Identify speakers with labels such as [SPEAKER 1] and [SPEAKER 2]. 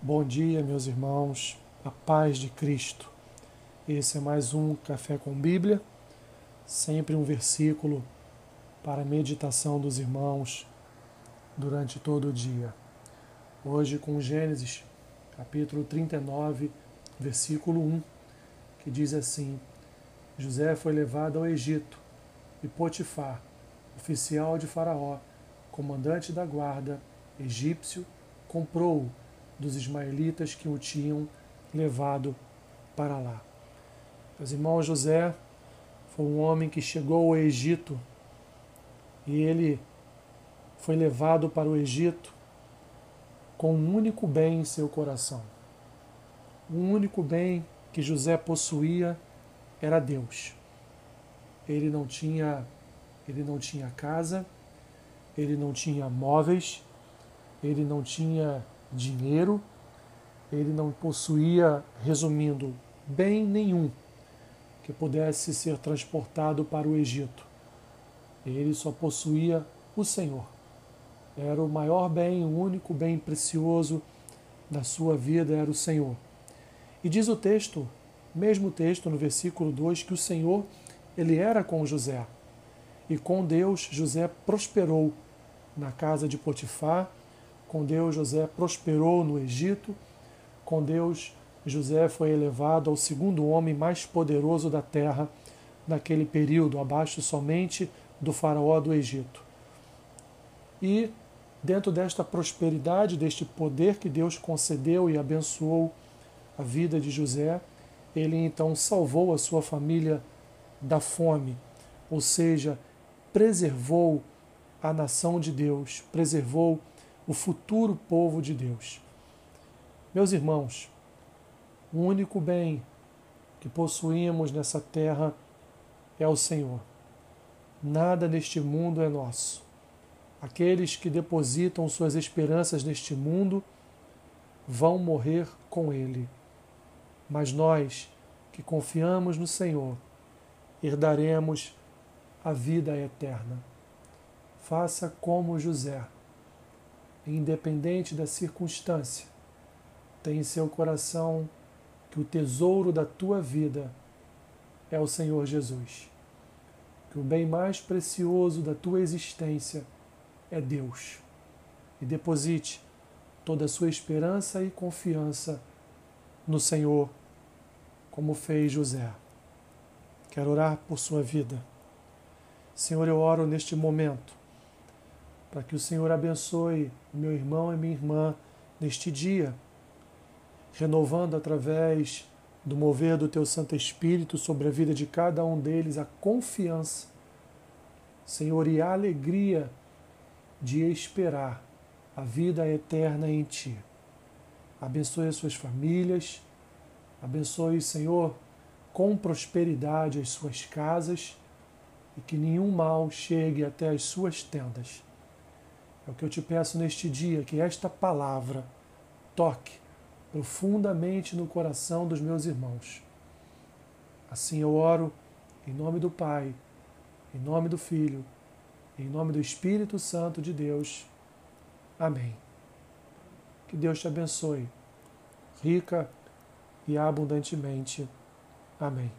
[SPEAKER 1] Bom dia, meus irmãos, a paz de Cristo. Esse é mais um Café com Bíblia, sempre um versículo para a meditação dos irmãos durante todo o dia. Hoje com Gênesis, capítulo 39, versículo 1, que diz assim: José foi levado ao Egito e Potifar, oficial de Faraó, comandante da guarda egípcio, comprou-o dos ismaelitas que o tinham levado para lá. Meus irmãos, José foi um homem que chegou ao Egito e ele foi levado para o Egito com um único bem em seu coração. O único bem que José possuía era Deus. Ele não tinha ele não tinha casa, ele não tinha móveis, ele não tinha dinheiro, ele não possuía, resumindo, bem nenhum que pudesse ser transportado para o Egito. Ele só possuía o Senhor. Era o maior bem, o único bem precioso da sua vida era o Senhor. E diz o texto, mesmo texto no versículo 2, que o Senhor, ele era com José. E com Deus, José prosperou na casa de Potifar, com Deus, José prosperou no Egito. Com Deus, José foi elevado ao segundo homem mais poderoso da terra naquele período, abaixo somente do faraó do Egito. E dentro desta prosperidade, deste poder que Deus concedeu e abençoou a vida de José, ele então salvou a sua família da fome, ou seja, preservou a nação de Deus, preservou o futuro povo de Deus. Meus irmãos, o único bem que possuímos nessa terra é o Senhor. Nada neste mundo é nosso. Aqueles que depositam suas esperanças neste mundo vão morrer com Ele. Mas nós, que confiamos no Senhor, herdaremos a vida eterna. Faça como José independente da circunstância, tem em seu coração que o tesouro da tua vida é o Senhor Jesus. Que o bem mais precioso da tua existência é Deus. E deposite toda a sua esperança e confiança no Senhor, como fez José. Quero orar por sua vida. Senhor, eu oro neste momento para que o Senhor abençoe meu irmão e minha irmã neste dia, renovando através do mover do teu Santo Espírito sobre a vida de cada um deles a confiança, Senhor, e a alegria de esperar a vida eterna em Ti. Abençoe as suas famílias, abençoe, Senhor, com prosperidade as suas casas e que nenhum mal chegue até as suas tendas. É o que eu te peço neste dia, que esta palavra toque profundamente no coração dos meus irmãos. Assim eu oro em nome do Pai, em nome do Filho, em nome do Espírito Santo de Deus. Amém. Que Deus te abençoe, rica e abundantemente. Amém.